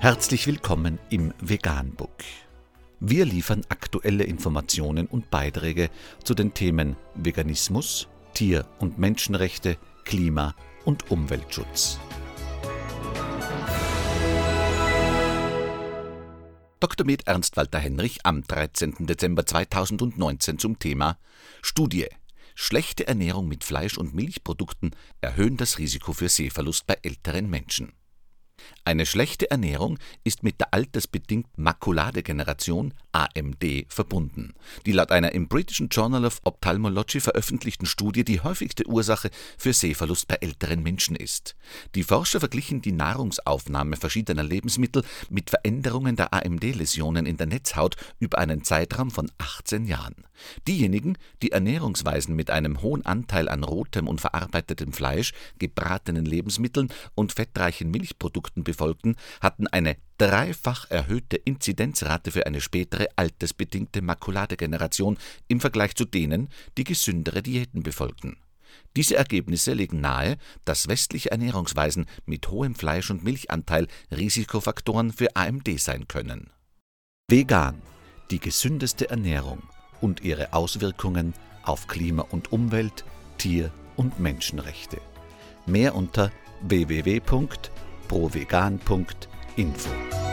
Herzlich willkommen im Veganbook. Wir liefern aktuelle Informationen und Beiträge zu den Themen Veganismus, Tier- und Menschenrechte, Klima- und Umweltschutz. Dr. Med Ernst Walter Henrich am 13. Dezember 2019 zum Thema Studie. Schlechte Ernährung mit Fleisch- und Milchprodukten erhöhen das Risiko für Sehverlust bei älteren Menschen. Eine schlechte Ernährung ist mit der altersbedingten Makuladegeneration AMD verbunden, die laut einer im British Journal of Ophthalmology veröffentlichten Studie die häufigste Ursache für Sehverlust bei älteren Menschen ist. Die Forscher verglichen die Nahrungsaufnahme verschiedener Lebensmittel mit Veränderungen der AMD-Läsionen in der Netzhaut über einen Zeitraum von 18 Jahren. Diejenigen, die Ernährungsweisen mit einem hohen Anteil an rotem und verarbeitetem Fleisch, gebratenen Lebensmitteln und fettreichen Milchprodukten befolgten, hatten eine dreifach erhöhte Inzidenzrate für eine spätere altersbedingte Makuladegeneration im Vergleich zu denen, die gesündere Diäten befolgten. Diese Ergebnisse legen nahe, dass westliche Ernährungsweisen mit hohem Fleisch- und Milchanteil Risikofaktoren für AMD sein können. Vegan, die gesündeste Ernährung und ihre Auswirkungen auf Klima und Umwelt, Tier- und Menschenrechte. Mehr unter info.